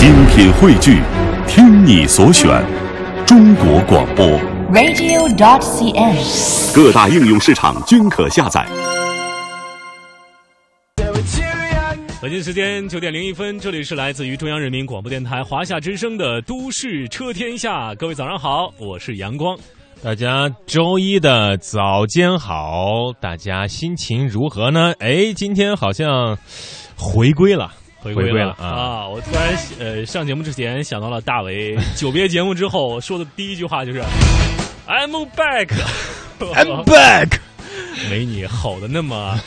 精品汇聚，听你所选，中国广播。radio.dot.cn，。各大应用市场均可下载。北京时间九点零一分，这里是来自于中央人民广播电台华夏之声的《都市车天下》。各位早上好，我是阳光。大家周一的早间好，大家心情如何呢？哎，今天好像回归了，回归了啊！啊！我突然呃上节目之前想到了大为 久别节目之后说的第一句话就是 “I'm back”。I'm back 没你吼的那么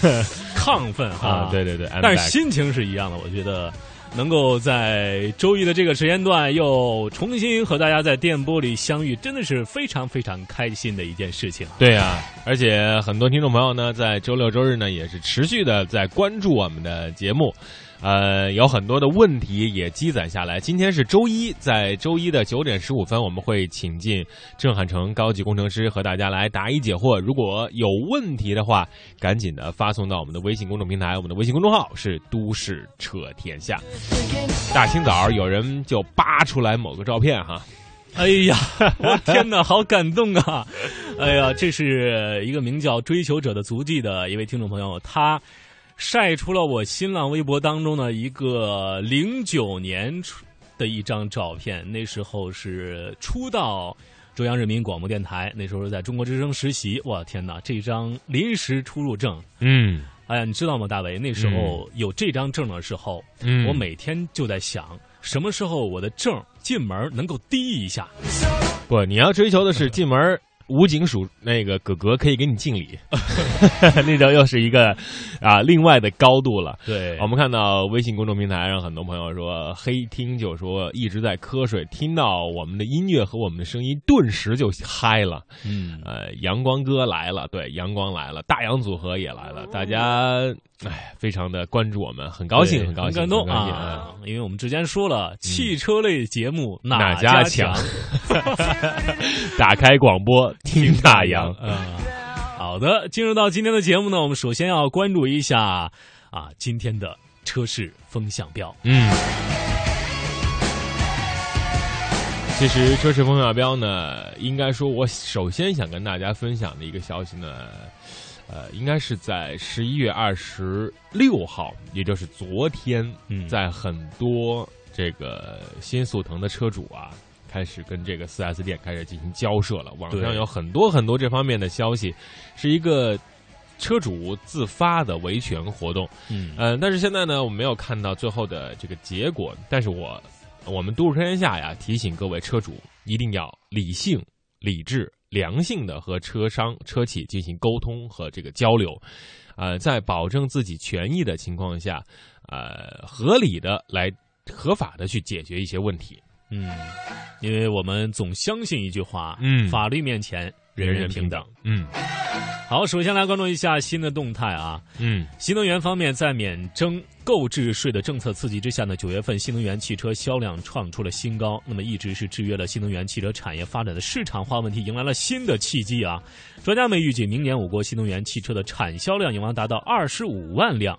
亢奋哈、啊！对对对但是心情是一样的。我觉得能够在周一的这个时间段又重新和大家在电波里相遇，真的是非常非常开心的一件事情。对啊，而且很多听众朋友呢，在周六周日呢，也是持续的在关注我们的节目。呃，有很多的问题也积攒下来。今天是周一，在周一的九点十五分，我们会请进郑汉成高级工程师和大家来答疑解惑。如果有问题的话，赶紧的发送到我们的微信公众平台，我们的微信公众号是“都市扯天下”。大清早有人就扒出来某个照片哈，哎呀，我天哪，好感动啊！哎呀，这是一个名叫“追求者的足迹”的一位听众朋友，他晒出了我新浪微博当中的一个零九年出的一张照片，那时候是初到中央人民广播电台，那时候在中国之声实习。哇，天哪，这张临时出入证，嗯哎呀，你知道吗，大伟？那时候有这张证的时候，嗯，我每天就在想，什么时候我的证进门能够滴一下。不，你要追求的是进门儿武警署那个哥哥可以给你敬礼，那张又是一个啊另外的高度了。对我们看到微信公众平台上很多朋友说黑听就说一直在瞌睡，听到我们的音乐和我们的声音，顿时就嗨了。嗯，呃，阳光哥来了，对，阳光来了，大洋组合也来了，大家哎非常的关注我们，很高兴，很高兴，感动啊！因为我们之前说了，汽车类节目哪家家强？打开广播听大洋。啊，好的，进入到今天的节目呢，我们首先要关注一下啊今天的车市风向标。嗯，其实车市风向标呢，应该说，我首先想跟大家分享的一个消息呢，呃，应该是在十一月二十六号，也就是昨天，嗯在很多这个新速腾的车主啊。开始跟这个 4S 店开始进行交涉了，网上有很多很多这方面的消息，是一个车主自发的维权活动。嗯嗯，但是现在呢，我没有看到最后的这个结果。但是我我们都市车天下呀，提醒各位车主一定要理性、理智、良性的和车商、车企进行沟通和这个交流，呃，在保证自己权益的情况下，呃，合理的来合法的去解决一些问题。嗯，因为我们总相信一句话，嗯法律面前人人平等。。嗯好，首先来关注一下新的动态啊。嗯新能源方面，在免征购置税的政策刺激之下呢，九月份新能源汽车销量创出了新高。那么，一直是制约了新能源汽车产业发展的市场化问题，迎来了新的契机啊！专家们预计，明年我国新能源汽车的产销量有望达到二十五万辆。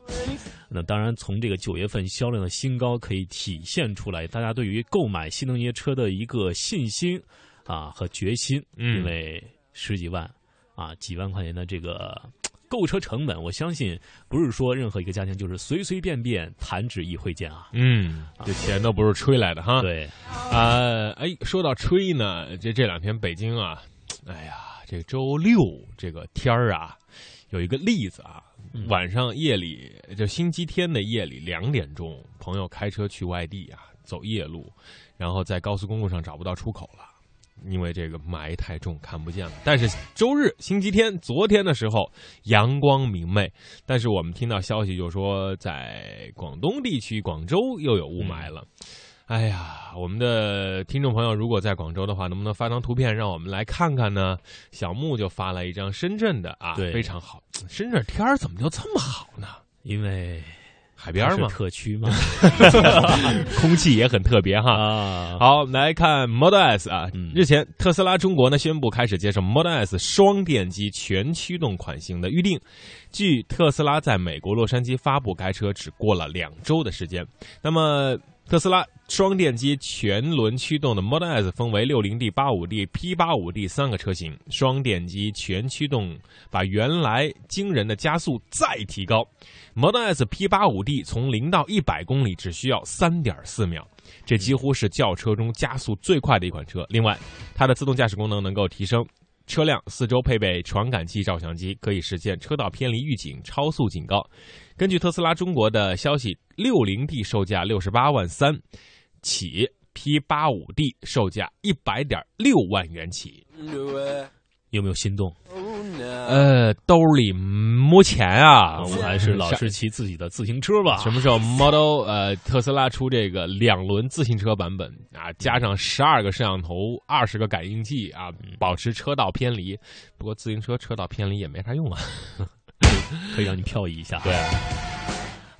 那当然，从这个九月份销量的新高可以体现出来，大家对于购买新能源车的一个信心啊和决心。嗯因为十几万啊，几万块钱的这个购车成本，我相信不是说任何一个家庭就是随随便便弹指一挥间啊。嗯，这钱都不是吹来的哈。对，啊，哎，说到吹呢，这这两天北京啊，哎呀，这周六这个天儿啊，有一个例子啊，嗯晚上夜里就星期天的夜里两点钟，朋友开车去外地啊，走夜路，然后在高速公路上找不到出口了。因为这个霾太重看不见了，但是周日、星期天、昨天的时候阳光明媚，但是我们听到消息就说，在广东地区广州又有雾霾了。哎呀，我们的听众朋友如果在广州的话，能不能发张图片让我们来看看呢？小木就发了一张深圳的啊，对非常好。深圳天儿怎么就这么好呢？因为海边儿嘛，特区嘛 空气也很特别哈。啊，好，我们来看 Model S 啊。嗯日前，特斯拉中国呢宣布开始接受 Model S 双电机全驱动款型的预定。据特斯拉在美国洛杉矶发布该车，只过了两周的时间。那么，特斯拉双电机全轮驱动的 Model S 分为 60D、85D、P85D 三个车型，双电机全驱动把原来惊人的加速再提高。Model S P85D 从零到一百公里只需要三点四秒，这几乎是轿车中加速最快的一款车。另外，它的自动驾驶功能能够提升。车辆四周配备传感器照相机，可以实现车道偏离预警、超速警告。根据特斯拉中国的消息，六零 D 售价六十八万三起，P 八五 D 售价一百点六万元起。有没有心动？呃，兜里没钱啊！我还是老是骑自己的自行车吧。什么时候 Model 呃特斯拉出这个两轮自行车版本啊？加上十二个摄像头、二十个感应器啊，保持车道偏离。不过自行车车道偏离也没啥用啊，可以让你漂移一下。对。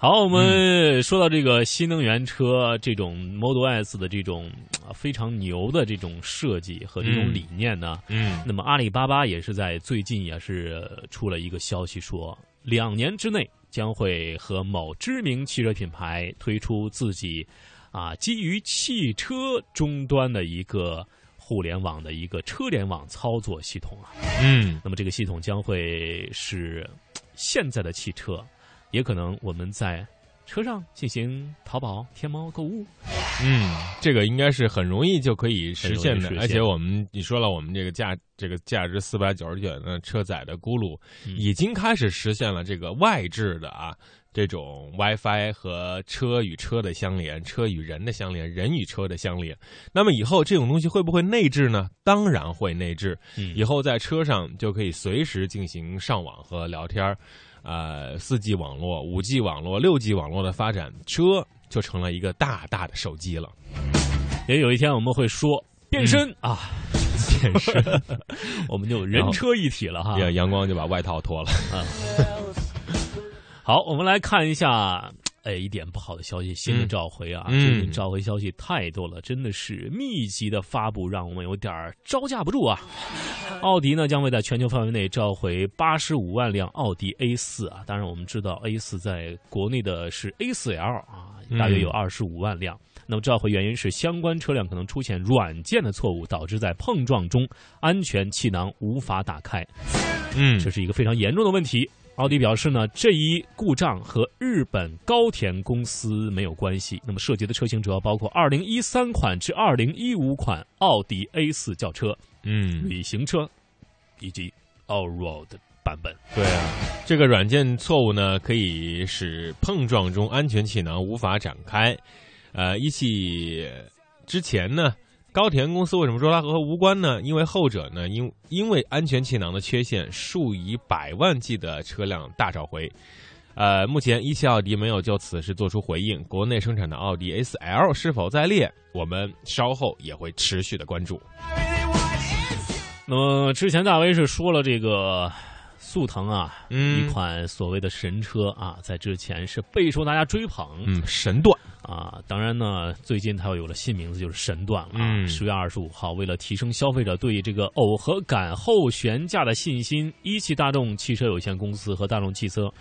好，我们说到这个新能源车，这种 Model S 的这种非常牛的这种设计和这种理念呢，嗯，那么阿里巴巴也是在最近也是出了一个消息，说两年之内将会和某知名汽车品牌推出自己啊基于汽车终端的一个互联网的一个车联网操作系统啊，嗯，那么这个系统将会是现在的汽车。也可能我们在车上进行淘宝、天猫购物。嗯，这个应该是很容易就可以实现的。而且我们你说了，我们这个价这个价值四百九十九的车载的轱辘，已经开始实现了这个外置的啊这种 WiFi 和车与车的相连、车与人的相连、人与车的相连。那么以后这种东西会不会内置呢？当然会内置。以后在车上就可以随时进行上网和聊天儿。呃，四 G 网络、五 G 网络、六 G 网络的发展，车就成了一个大大的手机了。也有一天我们会说变身啊，变身，我们就人车一体了哈。阳光就把外套脱了啊。好，我们来看一下。哎，一点不好的消息，新的召回啊！最近召回消息太多了，真的是密集的发布，让我们有点招架不住啊！奥迪呢将会在全球范围内召回八十五万辆奥迪 A 四啊，当然我们知道 A 四在国内的是 A 四 L 啊，大约有二十五万辆。那么召回原因是相关车辆可能出现软件的错误，导致在碰撞中安全气囊无法打开。嗯，这是一个非常严重的问题。奥迪表示呢，这一故障和日本高田公司没有关系。那么涉及的车型主要包括2013款至2015款奥迪 A4 轿车、嗯，旅行车以及 Allroad 版本。对啊，这个软件错误呢，可以使碰撞中安全气囊无法展开。呃，一汽之前呢。高田公司为什么说它和无关呢？因为后者呢，因因为安全气囊的缺陷，数以百万计的车辆大召回。呃，目前一汽奥迪没有就此事做出回应。国内生产的奥迪 A4L 是否在列？我们稍后也会持续的关注。那么之前大威是说了这个。速腾啊，嗯一款所谓的神车啊，在之前是备受大家追捧。嗯，神段啊，当然呢，最近它又有了新名字，就是神段了。啊。十月二十五号，为了提升消费者对这个耦合感后悬架的信心，一汽大众汽车有限公司和大众汽车。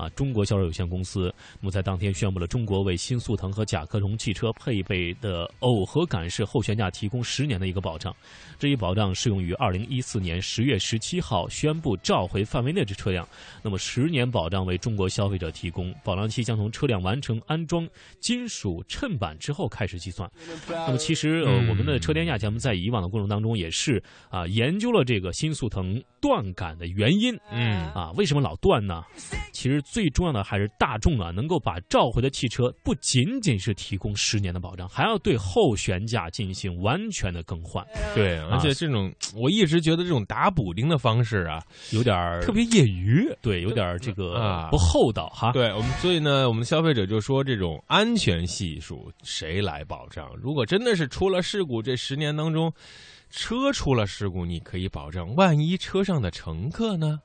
啊，中国销售有限公司，那么在当天宣布了，中国为新速腾和甲壳虫汽车配备的耦合感式后悬架提供十年的一个保障，这一保障适用于二零一四年十月十七号宣布召回范围内的车辆，那么十年保障为中国消费者提供，保障期将从车辆完成安装金属衬板之后开始计算。那么其实呃，我们的车天下节目在以往的过程当中也是啊研究了这个新速腾断杆的原因，嗯啊为什么老断呢？其实。最重要的还是大众啊，能够把召回的汽车不仅仅是提供十年的保障，还要对后悬架进行完全的更换。对，而且这种我一直觉得这种打补丁的方式啊，有点特别业余，对，有点这个不厚道哈。对我们，所以呢，我们消费者就说这种安全系数谁来保障？如果真的是出了事故，这十年当中车出了事故，你可以保证，万一车上的乘客呢？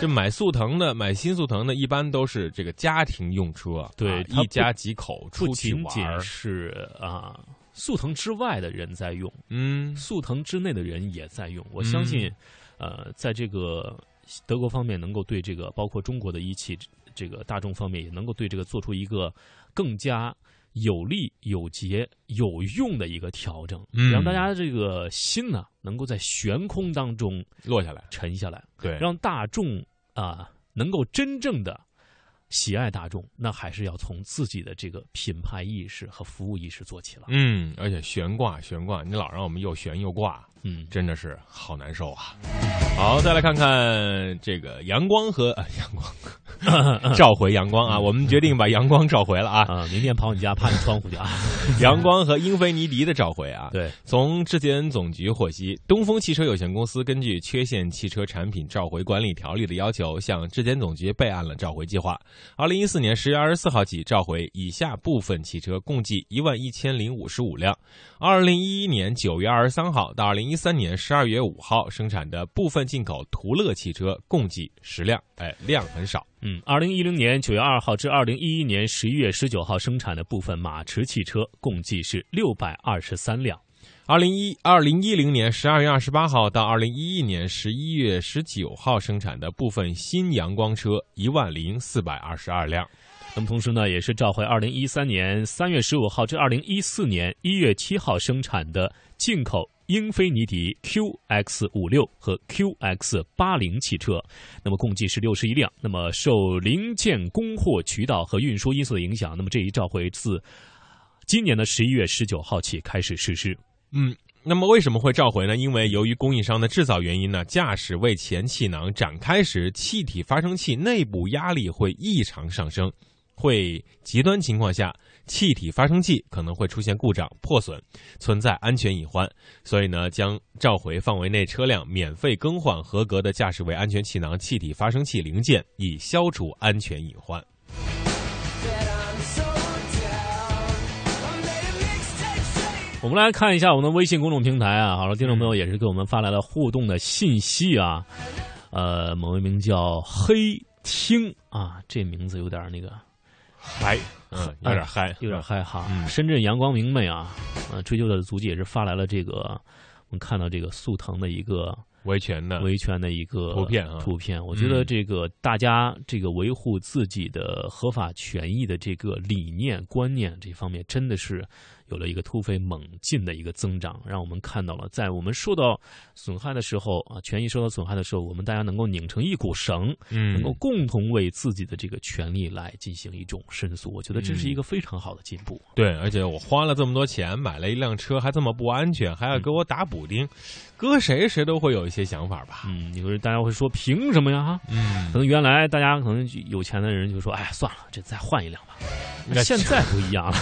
这买速腾的，买新速腾的，一般都是这个家庭用车，对，一家几口出去玩。不仅仅是啊，速腾之外的人在用，嗯，速腾之内的人也在用。我相信，呃，在这个德国方面，能够对这个，包括中国的一汽这个大众方面，也能够对这个做出一个更加有力、有节、有用的一个调整，嗯。让大家这个心呢能够在悬空当中落下来，沉下来，对，让大众啊、能够真正的喜爱大众，那还是要从自己的这个品牌意识和服务意识做起了。嗯，而且悬挂悬挂，你老让我们又悬又挂，嗯，真的是好难受啊。好，再来看看这个阳光和、呃、阳光 召回阳光啊，我们决定把阳光召回了啊。啊，明天跑你家趴你窗户去啊！阳光和英菲尼迪的召回啊，对，从质检总局获悉，东风汽车有限公司根据《缺陷汽车产品召回管理条例》的要求，向质检总局备案了召回计划。二零一四年十月二十四号起召回以下部分汽车，共计一万一千零五十五辆。二零一一年九月二十三号到二零一三年十二月五号生产的部分进口途乐汽车，共计十辆，哎，量很少。嗯，二零一零年九月二号至二零一一年十一月十九号生产的部分马驰汽车，共计是六百二十三辆。二零一二零一零年十二月二十八号到二零一一年十一月十九号生产的部分新阳光车一万零四百二十二辆。那么同时呢，也是召回二零一三年三月十五号至二零一四年一月七号生产的进口英菲尼迪 QX 五六和 QX 八零汽车，那么共计是六十一辆。那么受零件供货渠道和运输因素的影响，那么这一召回自今年的十一月十九号起开始实施。嗯，那么为什么会召回呢？因为由于供应商的制造原因呢，驾驶位前气囊展开时，气体发生器内部压力会异常上升，会极端情况下，气体发生器可能会出现故障、破损，存在安全隐患。所以呢，将召回范围内车辆免费更换合格的驾驶位安全气囊气体发生器零件，以消除安全隐患。我们来看一下我们的微信公众平台啊，好了，听众朋友也是给我们发来了互动的信息啊。呃，某位名叫黑听啊，这名字有点那个，嗨，嗯，有点嗨，有点嗨哈。嗯深圳阳光明媚啊，呃，追究的足迹也是发来了这个，我们看到这个速腾的一个维权的维权的一个图片啊图片，我觉得嗯这个大家这个维护自己的合法权益的这个理念观念这方面，真的是有了一个突飞猛进的一个增长，让我们看到了在我们受到损害的时候啊，权益受到损害的时候，我们大家能够拧成一股绳，嗯能够共同为自己的这个权利来进行一种申诉。我觉得这是一个非常好的进步。对，而且我花了这么多钱买了一辆车，还这么不安全，还要给我打补丁，搁谁谁都会有一些想法吧？嗯，有时大家会说凭什么呀？哈，嗯可，能原来大家可能有钱的人就说，哎，算了，这再换一辆吧。那现在不一样了，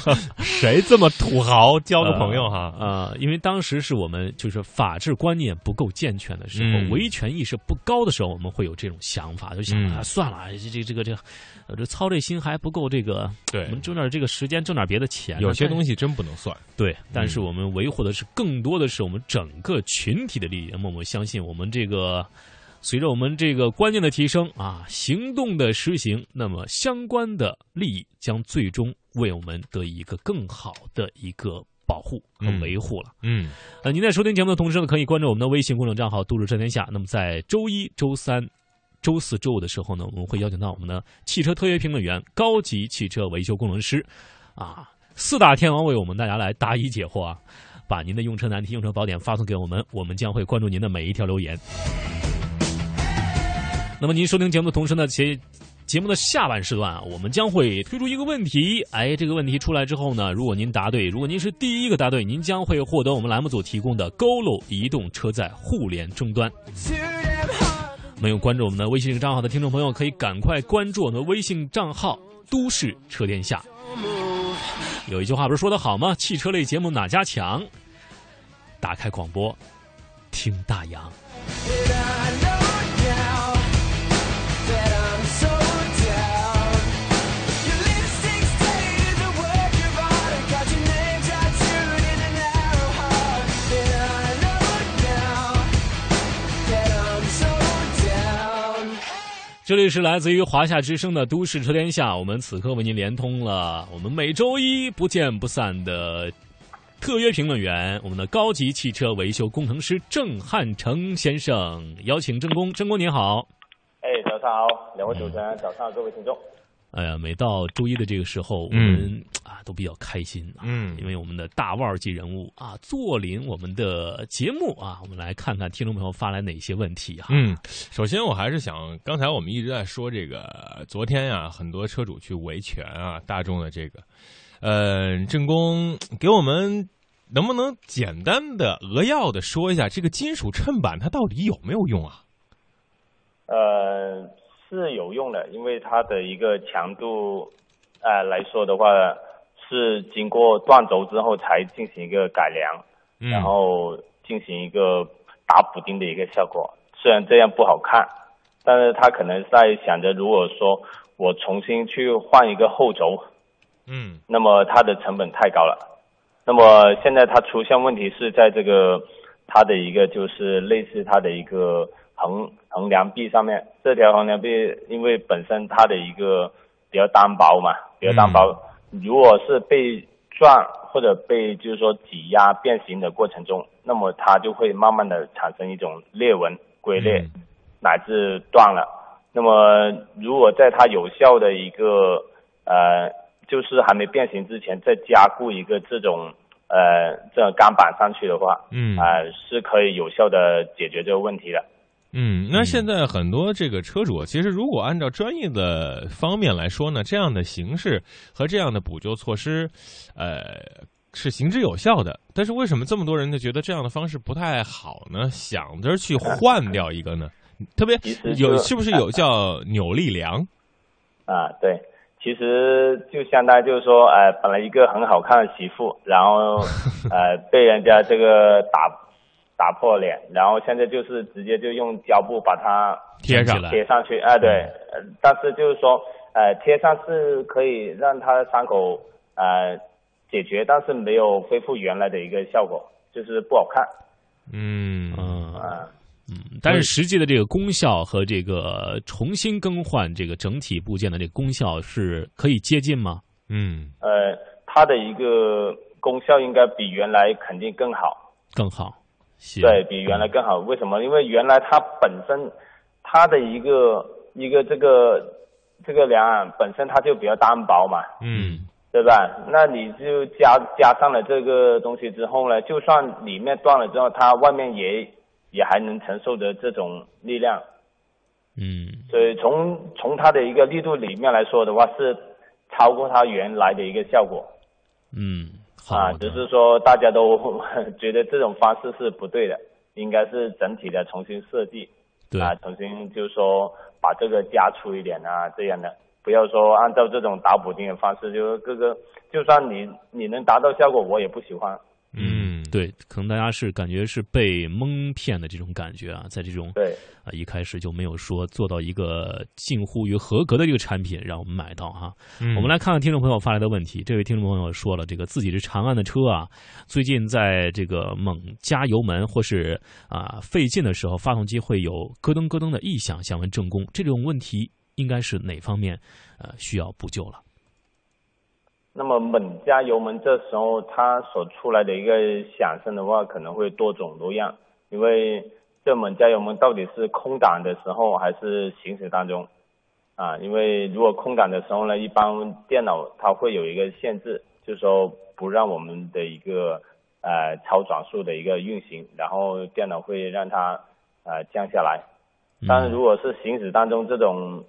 谁这么土豪交个朋友哈？呃，因为当时是我们就是法治观念不够健全的时候，嗯维权意识不高的时候，我们会有这种想法，就想、嗯啊，算了，这这这个这操这心还不够这个，对我们挣点这个时间，挣点别的钱有些东西真不能算。对，但是我们维护的是更多的是我们整个群体的利益。那么我们相信，我们这个随着我们这个观念的提升啊，行动的实行，那么相关的利益将最终为我们得以一个更好的一个保护和嗯维护了。嗯，呃，您在收听节目的同时呢，可以关注我们的微信公众账号“都市车天下”。那么在周一周三。周四周五的时候呢，我们会邀请到我们的汽车特约评论员、高级汽车维修工程师，啊，四大天王为我们大家来答疑解惑啊，把您的用车难题、用车宝典发送给我们，我们将会关注您的每一条留言。那么您收听节目的同时呢，节节目的下半时段啊，我们将会推出一个问题。哎，这个问题出来之后呢，如果您答对，如果您是第一个答对，您将会获得我们栏目组提供的 GoLo 移动车载互联终端。没有关注我们的微信账号的听众朋友，可以赶快关注我们的微信账号“都市车天下”。有一句话不是说的好吗？汽车类节目哪家强？打开广播，听大洋。这里是来自于华夏之声的《都市车天下》，我们此刻为您连通了我们每周一不见不散的特约评论员，我们的高级汽车维修工程师郑汉成先生，邀请郑工，郑工您好。哎，早上好，两位主持人，早上好，各位听众。哎呀，每到周一的这个时候，我们啊都比较开心啊，嗯因为我们的大腕儿级人物啊坐临我们的节目啊，我们来看看听众朋友发来哪些问题啊。嗯，首先我还是想，刚才我们一直在说这个，昨天呀、很多车主去维权啊，大众的这个，呃，正宫给我们能不能简单的扼要的说一下这个金属衬板它到底有没有用啊？呃，是有用的，因为它的一个强度，呃来说的话，是经过断轴之后才进行一个改良，嗯然后进行一个打补丁的一个效果。虽然这样不好看，但是他可能在想着，如果说我重新去换一个后轴，嗯那么它的成本太高了。那么现在它出现问题是在这个它的一个就是类似它的一个横横梁壁上面，这条横梁壁因为本身它的一个比较单薄嘛，比较单薄，如果是被撞或者被就是说挤压变形的过程中，那么它就会慢慢的产生一种裂纹龟裂，嗯乃至断了。那么如果在它有效的一个呃，就是还没变形之前再加固一个这种呃这种钢板上去的话，嗯啊、是可以有效的解决这个问题的。嗯，那现在很多这个车主，其实如果按照专业的方面来说呢，这样的形式和这样的补救措施，呃，是行之有效的。但是为什么这么多人就觉得这样的方式不太好呢？想着去换掉一个呢？特别其实有是不是有叫扭力梁？啊，对，其实就相当于就是说，呃，本来一个很好看的媳妇，然后呃 被人家这个打打破脸，然后现在就是直接就用胶布把它贴上来。贴上去，哎、对，呃但是就是说，呃，贴上是可以让它的伤口呃解决，但是没有恢复原来的一个效果，就是不好看。嗯。嗯，但是实际的这个功效和这个重新更换这个整体部件的这个功效是可以接近吗？嗯呃，它的一个功效应该比原来肯定更好。更好，对比原来更好。为什么？因为原来它本身它的一个一个这个这个梁啊，本身它就比较单薄嘛，嗯对吧？那你就加加上了这个东西之后呢，就算里面断了之后，它外面也也还能承受的这种力量。嗯所以从从它的一个力度里面来说的话，是超过它原来的一个效果。嗯，好啊，只是说大家都 觉得这种方式是不对的，应该是整体的重新设计，对啊，重新就是说把这个加粗一点啊，这样的，不要说按照这种打补丁的方式，就是各个，就算你你能达到效果，我也不喜欢。嗯，对，可能大家是感觉是被蒙骗的这种感觉啊，在这种对，啊一开始就没有说做到一个近乎于合格的这个产品让我们买到哈。嗯我们来看看听众朋友发来的问题。这位听众朋友说了，这个自己是长安的车啊，最近在这个猛加油门或是啊费劲的时候，发动机会有咯噔咯噔的异响，想问正宫，这种问题应该是哪方面呃需要补救了？那么猛加油门，这时候它所出来的一个响声的话，可能会多种多样，因为这猛加油门到底是空档的时候还是行驶当中啊？因为如果空档的时候呢，一般电脑它会有一个限制，就是说不让我们的一个呃超转速的一个运行，然后电脑会让它呃降下来。但是如果是行驶当中这种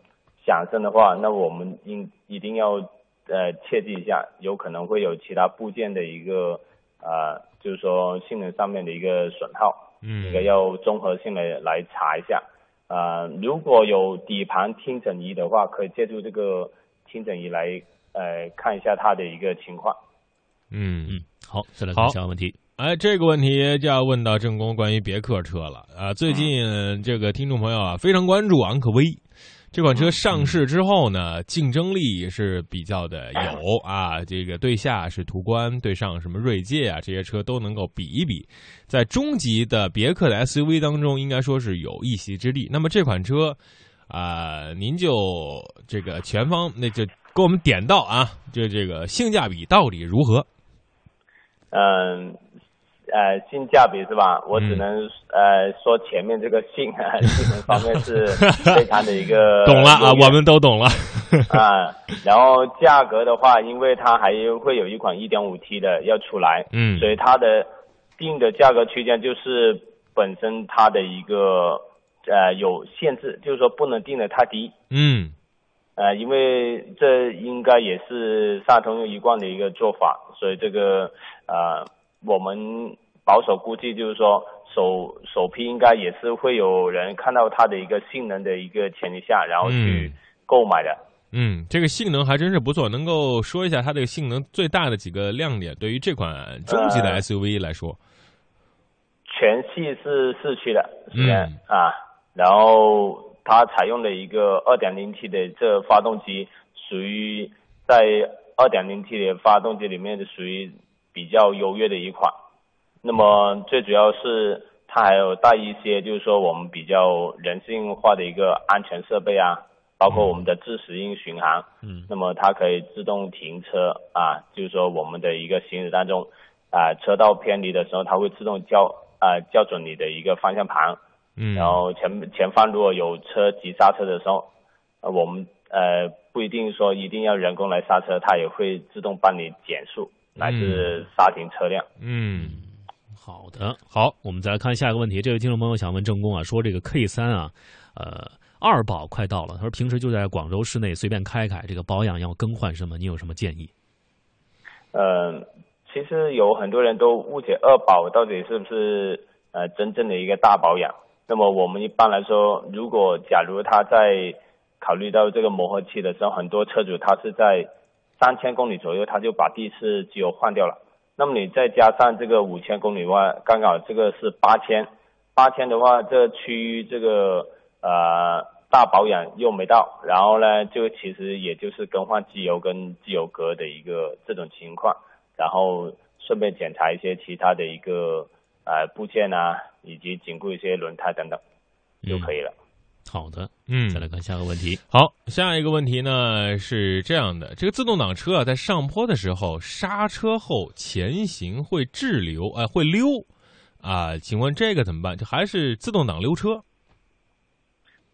响声的话，那我们应一定要呃切记一下，有可能会有其他部件的一个呃，就是说性能上面的一个损耗，嗯这个要综合性的来查一下。呃，如果有底盘听诊仪的话，可以借助这个听诊仪来呃看一下它的一个情况。嗯嗯，好，再来看好下个问题。哎，这个问题就要问到正宫关于别克车了啊！最近这个听众朋友啊非常关注昂科威这款车上市之后呢，竞争力也是比较的有 啊。这个对下是途观，对上什么锐界啊，这些车都能够比一比，在中级的别克的 SUV 当中，应该说是有一席之地。那么这款车啊、您就这个全方那就给我们点到啊，就这个性价比到底如何？嗯呃性价比是吧？我只嗯能、呃说前面这个性啊 性能方面是 非常的一个 懂了啊，我们都懂了。啊，然后价格的话，因为它还会有一款 1.5T 的要出来，嗯所以它的定的价格区间就是本身它的一个呃有限制，就是说不能定的太低。嗯呃，因为这应该也是萨通用一贯的一个做法，所以这个呃，我们保守估计就是说首首批应该也是会有人看到它的一个性能的一个前提下，然后去嗯购买的。嗯，这个性能还真是不错，能够说一下它这个性能最大的几个亮点，对于这款中级的呃 SUV 来说。全系是四驱的，是的、嗯啊，然后它采用了一个 2.0T 的这发动机，属于在 2.0T 的发动机里面的属于比较优越的一款。那么最主要是它还有带一些就是说我们比较人性化的一个安全设备啊，包括我们的自适应巡航，嗯。那么它可以自动停车啊，就是说我们的一个行驶当中啊，车道偏离的时候，它会自动校啊校准你的一个方向盘，嗯，然后前前方如果有车急刹车的时候，呃，我们呃不一定说一定要人工来刹车，它也会自动帮你减速来自刹停车辆。嗯，好的，好，我们再来看下一个问题。这位听众朋友想问郑工啊，说这个 K 三啊，呃，二保快到了，他说平时就在广州市内随便开开，这个保养要更换什么？你有什么建议？呃，其实有很多人都误解二保到底是不是呃真正的一个大保养。那么我们一般来说，如果假如他在考虑到这个磨合期的时候，很多车主他是在三千公里左右他就把第一次机油换掉了。那么你再加上这个五千公里的话，刚好这个是八千，八千的话，这区域这个呃大保养又没到，然后呢，就其实也就是更换机油跟机油格的一个这种情况，然后顺便检查一些其他的一个呃部件啊，以及紧固一些轮胎等等就可以了。好的，嗯，再来看下个问题。好，下一个问题呢是这样的：这个自动挡车啊，在上坡的时候刹车后前行会滞留，哎、会溜啊？请问这个怎么办？这还是自动挡溜车？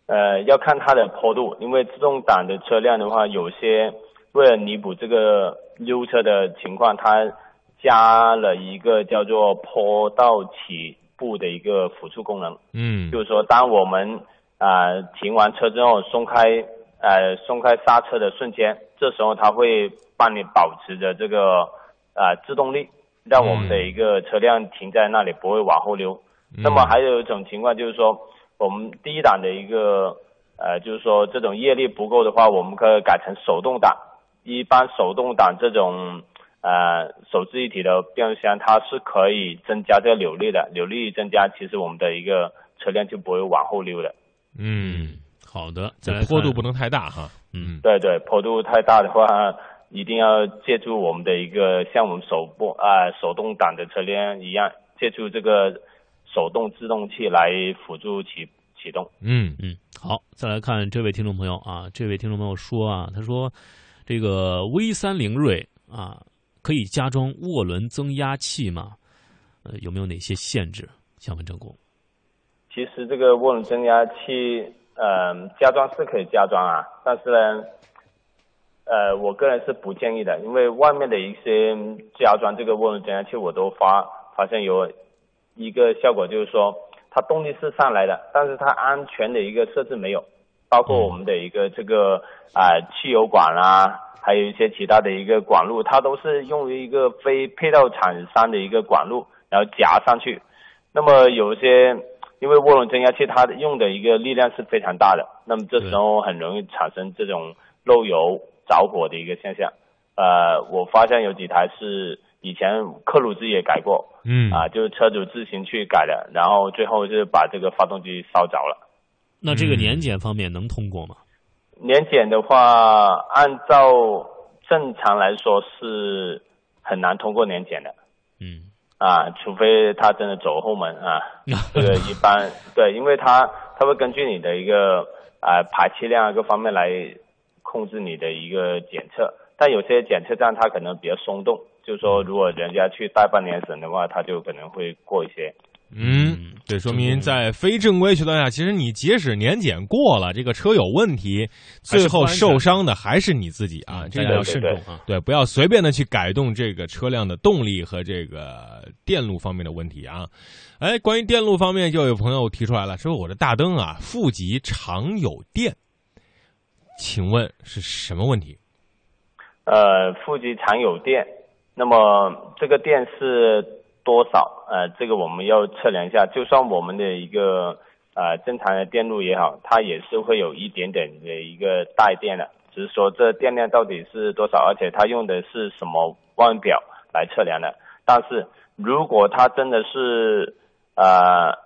呃，要看它的坡度，因为自动挡的车辆的话，有些为了弥补这个溜车的情况，它加了一个叫做坡道起步的一个辅助功能。嗯就是说，当我们呃停完车之后松开呃松开刹车的瞬间，这时候它会帮你保持着这个呃制动力，让我们的一个车辆停在那里不会往后溜。那么还有一种情况就是说，我们第一档的一个呃，就是说这种液力不够的话，我们可以改成手动挡。一般手动挡这种呃手自一体的变速箱，它是可以增加这个扭力的，扭力增加，其实我们的一个车辆就不会往后溜的。嗯，好的，再这来坡度不能太大哈。嗯对对，坡度太大的话，一定要借助我们的一个像我们手部啊、手动挡的车辆一样，借助这个手动制动器来辅助启启动。嗯嗯，好，再来看这位听众朋友啊，这位听众朋友说啊，他说这个 V 三零锐啊，可以加装涡轮增压器吗？呃，有没有哪些限制？想问郑工。其实这个涡轮增压器，呃，加装是可以加装啊，但是呢，呃，我个人是不建议的，因为外面的一些加装这个涡轮增压器，我都发发现有一个效果，就是说它动力是上来的，但是它安全的一个设置没有，包括我们的一个这个啊、汽油管啦、还有一些其他的一个管路，它都是用于一个非配套厂商的一个管路，然后夹上去。那么有一些因为涡轮增压器它用的一个力量是非常大的，那么这时候很容易产生这种漏油着火的一个现象。呃，我发现有几台是以前克鲁兹也改过，嗯啊，就是车主自行去改的，然后最后是把这个发动机烧着了。那这个嗯年检方面能通过吗？年检的话，按照正常来说是很难通过年检的嗯，啊，除非他真的走后门啊。这个一般对，因为他他会根据你的一个啊、排气量啊各方面来控制你的一个检测，但有些检测站它可能比较松动，就是说，如果人家去带半年审的话，他就可能会过一些。嗯，对说明在非正规渠道下，其实你即使年检过了，这个车有问题，最后受伤的还是你自己啊！这个大家要慎重啊。对，不要随便的去改动这个车辆的动力和这个电路方面的问题啊。哎，关于电路方面，就有朋友提出来了，说我的大灯啊，负极常有电，请问是什么问题？呃，负极常有电，那么这个电是多少？呃，这个我们要测量一下。就算我们的一个呃正常的电路也好，它也是会有一点点的一个带电的，只是说这电量到底是多少，而且它用的是什么腕表来测量的。但是如果它真的是呃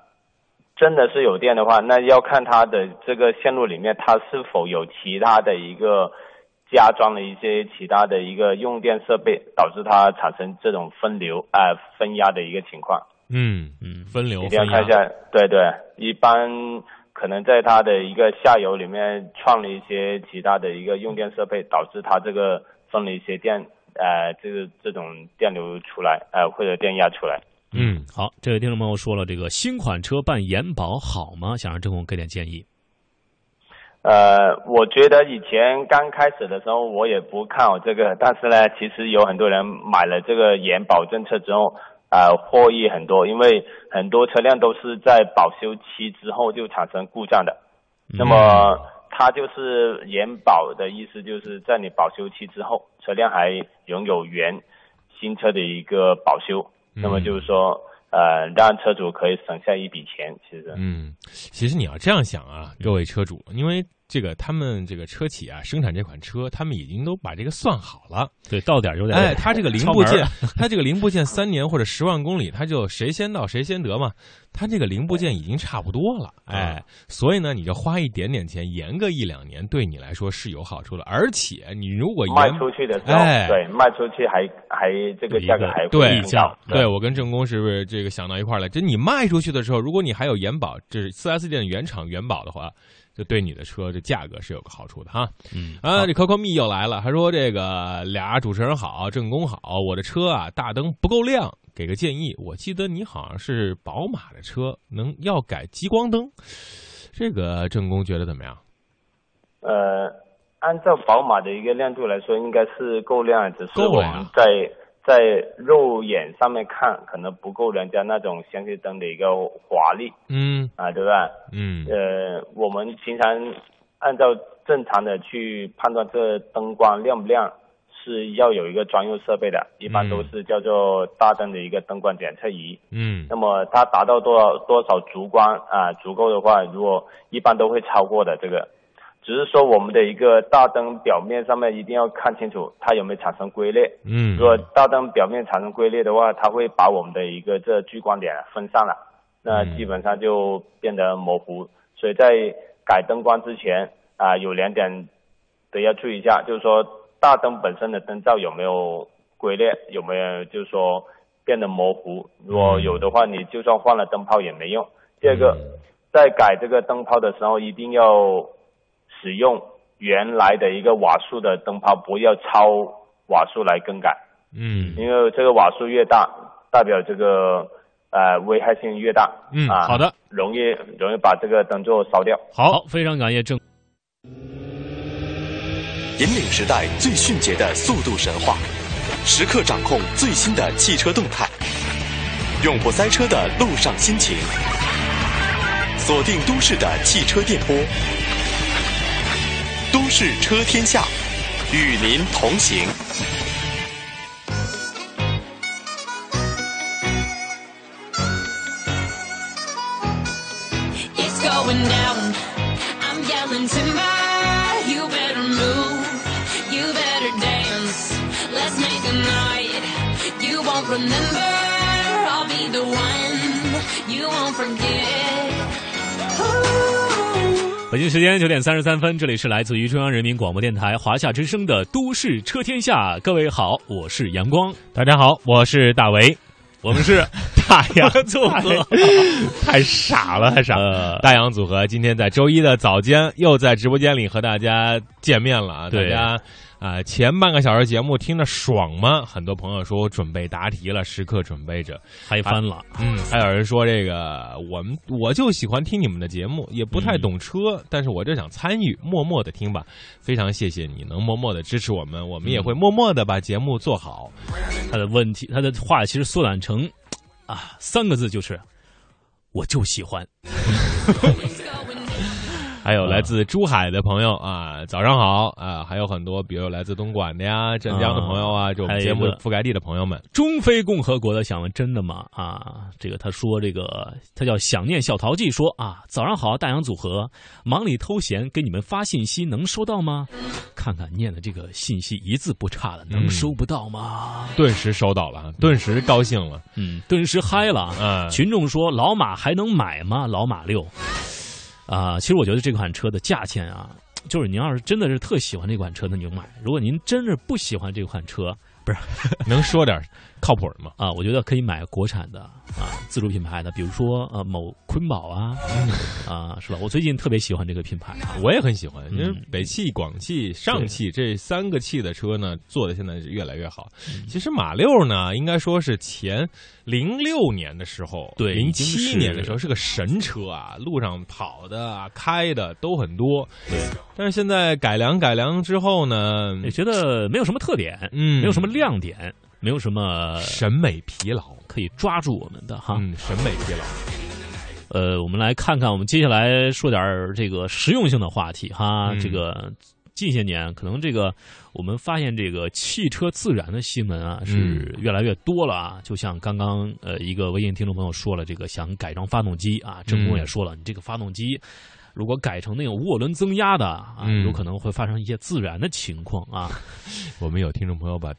真的是有电的话，那要看它的这个线路里面它是否有其他的一个。加装了一些其他的一个用电设备，导致它产生这种分流啊分压的一个情况。嗯嗯，分流。一定要看一下，对对，一般可能在它的一个下游里面创了一些其他的一个用电设备，导致它这个分了一些电，呃，这个这种电流出来，呃，或者电压出来。嗯，好，这位听众朋友说了，这个新款车办延保好吗？想让郑工给点建议。呃，我觉得以前刚开始的时候，我也不看好这个，但是呢，其实有很多人买了这个延保政策之后，啊，获益很多，因为很多车辆都是在保修期之后就产生故障的，那么它就是延保的意思，就是在你保修期之后，车辆还拥有原新车的一个保修，那么就是说。呃，让车主可以省下一笔钱，其实。嗯，其实你要这样想啊，各位车主，因为这个他们这个车企啊，生产这款车，他们已经都把这个算好了。对，到点有点。哎，他这个零部件，他这个零部件三年或者十万公里，他就谁先到谁先得嘛。他这个零部件已经差不多了，哎，所以呢，你就花一点点钱延个一两年，对你来说是有好处的。而且你如果卖出去的时候，对，卖出去还还这个价格还对降。对我跟郑工是不是这个想到一块儿了？就你卖出去的时候，如果你还有延保，这是四 S 店的原厂原保的话，就对你的车这价格是有个好处的哈。嗯啊，这 Coco 蜜又来了，他说这个俩主持人好，正宫好，我的车啊大灯不够亮。给个建议，我记得你好像是宝马的车，能要改激光灯，这个正宫觉得怎么样？呃，按照宝马的一个亮度来说，应该是够亮，只是我们在在肉眼上面看，可能不够人家那种氙气灯的一个华丽。嗯。啊，对吧？嗯。呃，我们平常按照正常的去判断这灯光亮不亮。是要有一个专用设备的，一般都是叫做大灯的一个灯光检测仪。嗯，那么它达到多少多少烛光啊？足够的话，如果一般都会超过的这个，只是说我们的一个大灯表面上面一定要看清楚它有没有产生龟裂。嗯，如果大灯表面产生龟裂的话，它会把我们的一个这聚光点分散了，那基本上就变得模糊。所以在改灯光之前啊，有两点得要注意一下，就是说。大灯本身的灯罩有没有龟裂？有没有就是说变得模糊？如果有的话，你就算换了灯泡也没用。第二个，在改这个灯泡的时候，一定要使用原来的一个瓦数的灯泡，不要超瓦数来更改。嗯，因为这个瓦数越大，代表这个呃危害性越大。嗯，啊，好的，容易容易把这个灯座烧掉。好，非常感谢郑。引领时代最迅捷的速度神话，时刻掌控最新的汽车动态，永不塞车的路上心情，锁定都市的汽车电波，都市车天下，与您同行。北京时间九点三十三分，这里是来自于中央人民广播电台华夏之声的《都市车天下》。各位好，我是阳光。大家好，我是大为。我们是 大洋 组合，太傻了，太傻了。大洋组合今天在周一的早间又在直播间里和大家见面了啊！大家。啊、前半个小时节目听着爽吗？很多朋友说我准备答题了，时刻准备着。嗨翻了。嗯，还有人说这个我们我就喜欢听你们的节目，也不太懂车，但是我就想参与，默默的听吧。非常谢谢你能默默的支持我们，我们也会默默的把节目做好。他的问题，他的话其实缩短成啊三个字，就是我就喜欢。还有来自珠海的朋友啊，早上好啊！还有很多，比如来自东莞的呀、镇江的朋友啊，就我们节目覆盖地的朋友们。中非共和国的想问真的吗？啊，这个他说这个他叫想念小淘气说啊，早上好，大洋组合，忙里偷闲给你们发信息，能收到吗？看看念的这个信息一字不差的，能嗯收不到吗？顿时收到了，顿时高兴了。嗯，顿时嗨了。嗯群众说老马还能买吗？老马六啊，其实我觉得这款车的价钱啊，就是您要是真的是特喜欢这款车，那您就买；如果您真是不喜欢这款车，不是 能说点靠谱的吗？啊，我觉得可以买国产的啊，自主品牌的，比如说呃某坤宝啊，啊是吧？我最近特别喜欢这个品牌啊。我也很喜欢，因为嗯北汽、广汽、上汽这三个汽的车呢，做的现在是越来越好。嗯其实马六呢，应该说是前零六年的时候，对零七年的时候是个神车啊，路上跑的啊、开的都很多。对，但是现在改良改良之后呢，也觉得没有什么特点，嗯，没有什么亮点，没有什么审美疲劳。可以抓住我们的哈。嗯，审美疲劳。呃，我们来看看，我们接下来说点儿这个实用性的话题哈。嗯这个近些年，可能这个我们发现这个汽车自燃的新闻啊是越来越多了啊。就像刚刚呃一个微信听众朋友说了，这个想改装发动机啊，郑工也说了，你这个发动机。如果改成那种涡轮增压的啊，嗯有可能会发生一些自燃的情况啊。我们有听众朋友把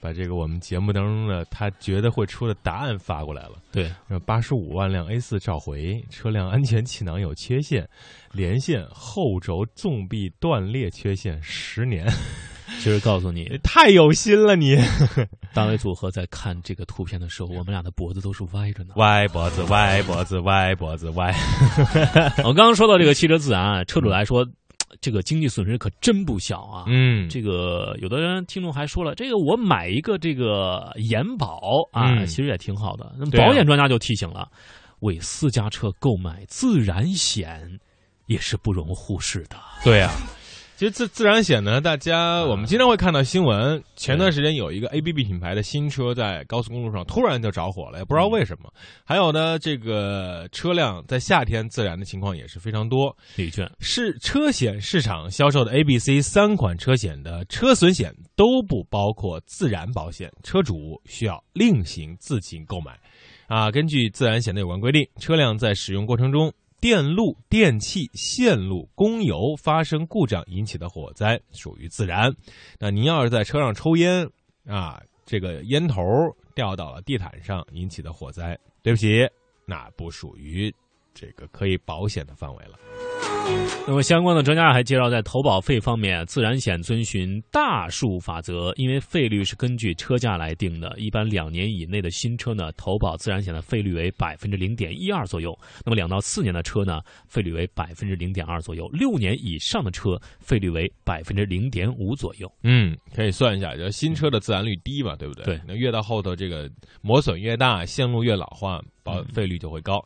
把这个我们节目当中的他觉得会出的答案发过来了。对，八十五万辆 A 四召回，车辆安全气囊有缺陷，连线后轴纵臂断裂缺陷十年，就是告诉你，太有心了你！大卫组合在看这个图片的时候，我们俩的脖子都是歪着呢。歪脖子，歪脖子，歪脖子，歪。我刚刚说到这个汽车自燃啊，车主来说，这个经济损失可真不小啊。嗯，这个有的人听众还说了，这个我买一个这个延保啊，嗯其实也挺好的。那么保险专家就提醒了，为私家车购买自然险也是不容忽视的。对呀、其实自自然险呢，大家我们经常会看到新闻。前段时间有一个 ABB 品牌的新车在高速公路上突然就着火了，也不知道为什么。还有呢，这个车辆在夏天自燃的情况也是非常多。李娟，是车险市场销售的 A、B、C 三款车险的车损险都不包括自燃保险，车主需要另行自行购买。啊，根据自然险的有关规定，车辆在使用过程中，电路、电器、线路、供油发生故障引起的火灾属于自燃。那您要是在车上抽烟啊，这个烟头掉到了地毯上引起的火灾，对不起，那不属于这个可以保险的范围了。那么相关的专家还介绍，在投保费方面，自然险遵循大数法则，因为费率是根据车价来定的。一般两年以内的新车呢，投保自然险的费率为百分之零点一二左右；那么两到四年的车呢，费率为百分之零点二左右；六年以上的车，费率为百分之零点五左右。嗯，可以算一下，就新车的自燃率低嘛，对不对？对那越到后头，这个磨损越大，线路越老化，保费率就会高。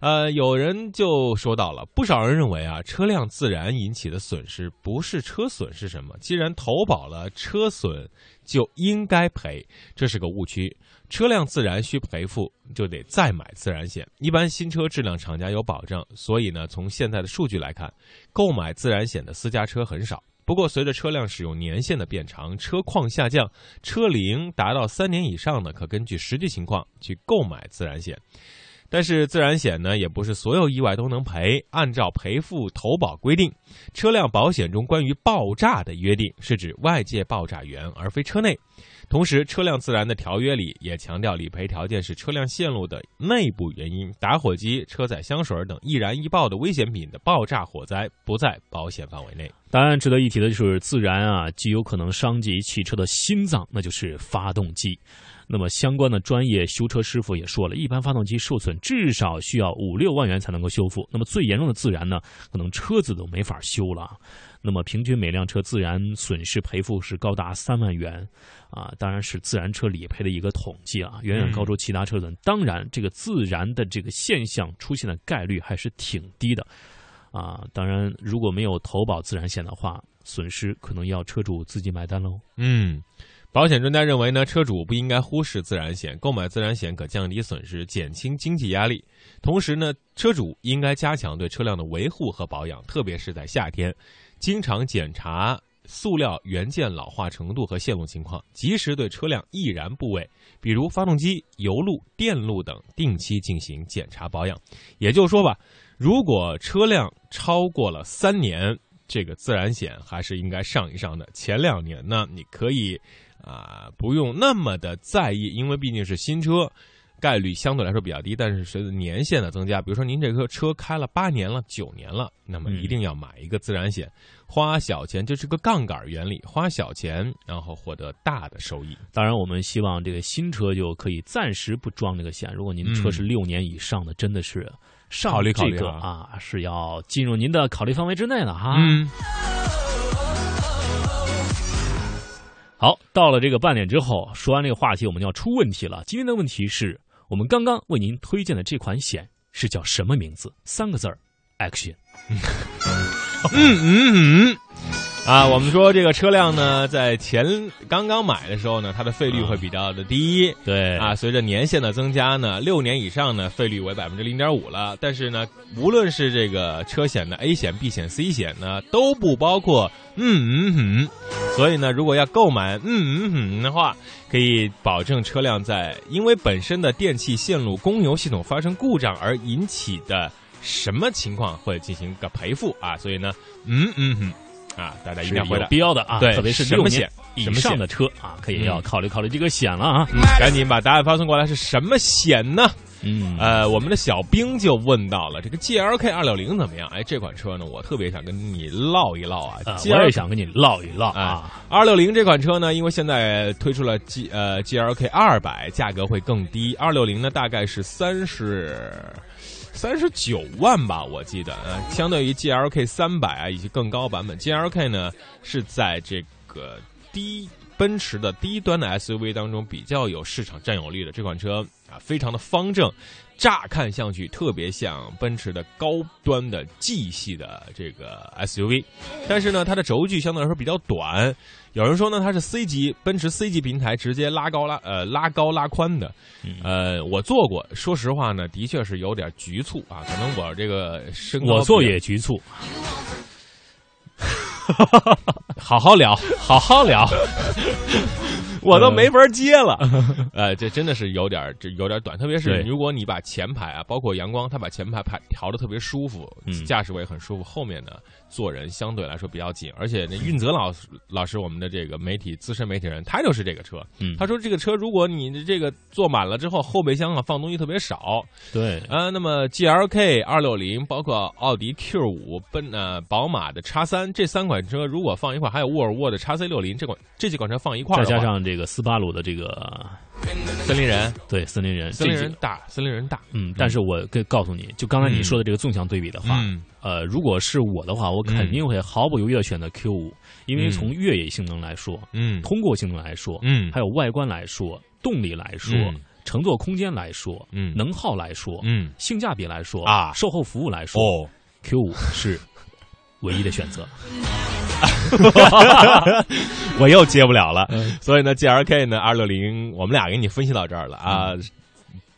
呃，有人就说到了，不少人认为啊，车辆自燃引起的损失不是车损是什么？既然投保了车损，就应该赔，这是个误区。车辆自燃需赔付，就得再买自燃险。一般新车质量厂家有保障，所以呢，从现在的数据来看，购买自燃险的私家车很少。不过，随着车辆使用年限的变长，车况下降，车龄达到三年以上的，可根据实际情况去购买自燃险。但是自燃险呢，也不是所有意外都能赔。按照赔付投保规定，车辆保险中关于爆炸的约定是指外界爆炸源，而非车内。同时，车辆自燃的条约里也强调，理赔条件是车辆线路的内部原因，打火机、车载香水等易燃易爆的危险品的爆炸火灾不在保险范围内。当然，值得一提的就是自燃啊，极有可能伤及汽车的心脏，那就是发动机。那么相关的专业修车师傅也说了，一般发动机受损至少需要五六万元才能够修复。那么最严重的自燃呢，可能车子都没法修了。那么平均每辆车自燃损失赔付是高达三万元，啊，当然是自燃车理赔的一个统计啊，远远高出其他车损。当然，这个自燃的这个现象出现的概率还是挺低的，啊，当然如果没有投保自燃险的话，损失可能要车主自己买单喽。嗯。保险专家认为呢，车主不应该忽视自燃险，购买自燃险可降低损失，减轻经济压力。同时呢，车主应该加强对车辆的维护和保养，特别是在夏天，经常检查塑料元件老化程度和线路情况，及时对车辆易燃部位，比如发动机、油路、电路等，定期进行检查保养。也就是说吧，如果车辆超过了三年，这个自燃险还是应该上一上的。前两年呢，你可以。啊，不用那么的在意，因为毕竟是新车，概率相对来说比较低。但是随着年限的增加，比如说您这个车开了八年了、九年了，那么一定要买一个自然险，花小钱，这是个杠杆原理，花小钱然后获得大的收益。当然，我们希望这个新车就可以暂时不装这个险。如果您车是六年以上的，真的是考虑考虑啊，是要进入您的考虑范围之内了哈。嗯。好，到了这个半点之后，说完这个话题，我们就要出问题了。今天的问题是我们刚刚为您推荐的这款险是叫什么名字？三个字儿，action。嗯嗯嗯。啊，我们说这个车辆呢，在前刚刚买的时候呢，它的费率会比较的低。对啊，随着年限的增加呢，六年以上呢，费率为百分之零点五了。但是呢，无论是这个车险的 A 险、B 险、C 险呢，都不包括嗯嗯嗯。所以呢，如果要购买嗯嗯嗯的话，可以保证车辆在因为本身的电气线路供油系统发生故障而引起的什么情况会进行个赔付啊。所以呢，嗯嗯嗯。啊，大家一定有必要的啊，对，特别是六年以上的车啊，可以要考虑考虑这个险了啊。赶紧把答案发送过来，是什么险呢？嗯，呃，我们的小兵就问到了这个 G L K 二六零怎么样？哎，这款车呢，我特别想跟你唠一唠啊。我也想跟你唠一唠啊。二六零这款车呢，因为现在推出了 G 呃 G L K 二百，价格会更低。二六零呢，大概是三十。三十九万吧，我记得，呃，相对于 G L K 三百啊以及更高版本，G L K 呢是在这个低奔驰的低端的 S U V 当中比较有市场占有率的这款车啊，非常的方正，乍看上去特别像奔驰的高端的 G 系的这个 S U V，但是呢，它的轴距相对来说比较短。有人说呢，它是 C 级奔驰 C 级平台直接拉高拉呃拉高拉宽的，呃，我坐过，说实话呢，的确是有点局促啊，可能我这个身高我坐也局促，好好聊，好好聊。我都没法接了，呃，这真的是有点这有点短，特别是如果你把前排啊，包括阳光，他把前排排调的特别舒服，驾驶位很舒服，后面呢坐人相对来说比较紧，而且那运泽老师老师，我们的这个媒体资深媒体人，他就是这个车，他说这个车如果你的这个坐满了之后，后备箱啊放东西特别少，对，啊，那么 G L K 二六零，包括奥迪 Q 五，奔呃宝马的叉三这三款车如果放一块，还有沃尔沃的叉 C 六零这款这几款车放一块，再加上这。这个斯巴鲁的这个森林人，对森林人，森林人大，森林人大，嗯，但是我跟告诉你就刚才你说的这个纵向对比的话，呃，如果是我的话，我肯定会毫不犹豫的选择 Q 五，因为从越野性能来说，嗯，通过性能来说，嗯，还有外观来说，动力来说，乘坐空间来说，嗯，能耗来说，嗯，性价比来说啊，售后服务来说，哦，Q 五是唯一的选择。我又接不了了，所以呢，G L K 呢，二六零，我们俩给你分析到这儿了啊。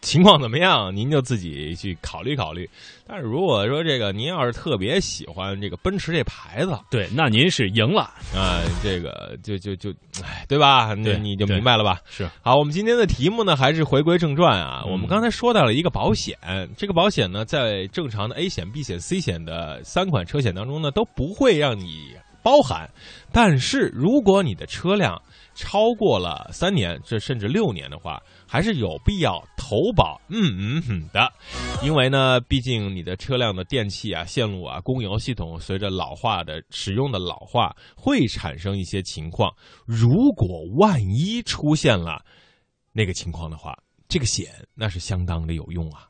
情况怎么样？您就自己去考虑考虑。但是如果说这个您要是特别喜欢这个奔驰这牌子，对，那您是赢了啊。这个就就就，哎，对吧？那你就明白了吧？是。好，我们今天的题目呢，还是回归正传啊。我们刚才说到了一个保险，这个保险呢，在正常的 A 险、B 险、C 险的三款车险当中呢，都不会让你包含。但是如果你的车辆超过了三年，这甚至六年的话，还是有必要投保，嗯嗯嗯的，因为呢，毕竟你的车辆的电器啊、线路啊、供油系统随着老化的使用的老化，会产生一些情况。如果万一出现了那个情况的话，这个险那是相当的有用啊。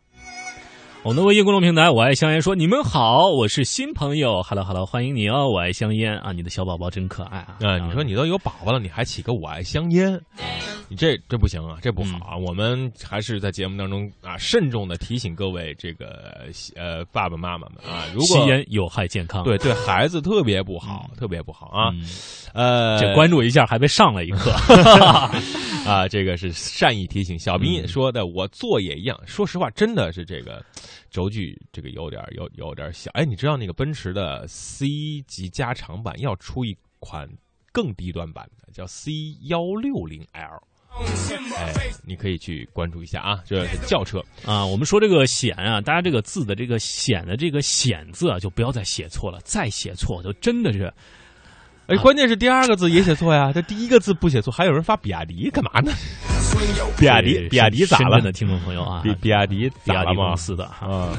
我们的微信公众平台，我爱香烟说：“你们好，我是新朋友，Hello Hello，欢迎你哦，我爱香烟啊，你的小宝宝真可爱啊！啊，你说你都有宝宝了，你还起个我爱香烟，你这这不行啊，这不好啊！我们还是在节目当中啊，慎重的提醒各位这个呃爸爸妈妈们啊，如果吸烟有害健康，对对孩子特别不好，特别不好啊！呃，这关注一下，还被上了一课 啊！这个是善意提醒，小斌说的，我做也一样。说实话，真的是这个。轴距这个有点有有点小，哎，你知道那个奔驰的 C 级加长版要出一款更低端版的，叫 C 幺六零 L，哎，你可以去关注一下啊，这是轿车啊。我们说这个险啊，大家这个字的这个险的这个险字啊，就不要再写错了，再写错就真的是。哎，关键是第二个字也写错呀，这第一个字不写错，还有人发比亚迪干嘛呢？比亚迪，比亚迪咋了？的听众朋友啊，比比亚迪，比亚迪公司的啊。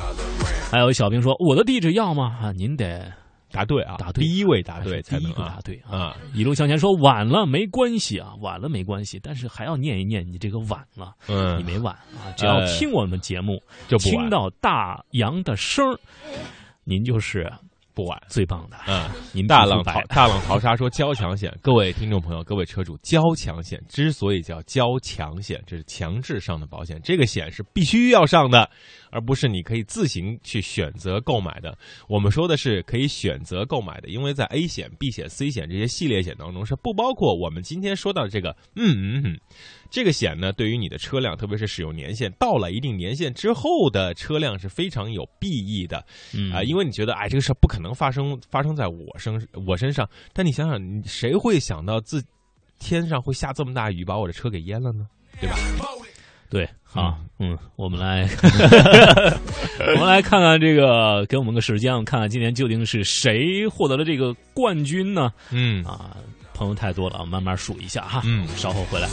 还有小兵说：“我的地址要吗？”啊，您得答对啊，答对，第一位答对，第一个答对啊。一路向前说：“晚了没关系啊，晚了没关系，但是还要念一念你这个晚了，嗯，你没晚啊，只要听我们节目，就听到大洋的声儿，您就是。”不晚，最棒的。嗯，您大浪淘大浪淘沙说交强险，各位听众朋友，各位车主，交强险之所以叫交强险，这是强制上的保险，这个险是必须要上的，而不是你可以自行去选择购买的。我们说的是可以选择购买的，因为在 A 险、B 险、C 险这些系列险当中是不包括我们今天说到的这个。嗯嗯嗯。这个险呢，对于你的车辆，特别是使用年限到了一定年限之后的车辆是非常有裨益的，啊，因为你觉得，哎，这个事儿不可能发生发生在我身我身上，但你想想，谁会想到自天上会下这么大雨，把我的车给淹了呢？对吧？对，好，嗯，我们来，我们来看看这个，给我们个时间，我们看看今年究竟是谁获得了这个冠军呢？嗯，啊。朋友太多了，慢慢数一下哈。嗯，稍后回来。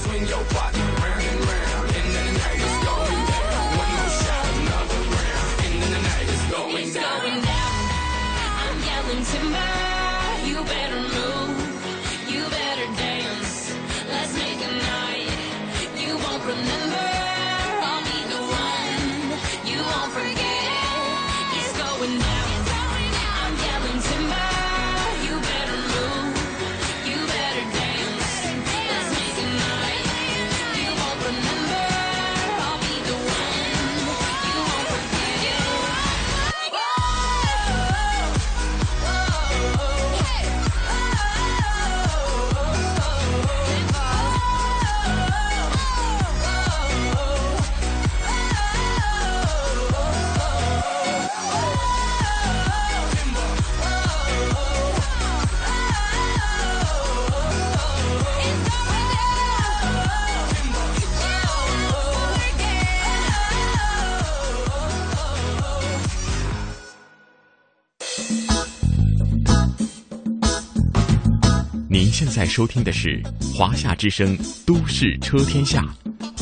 现在收听的是《华夏之声·都市车天下》，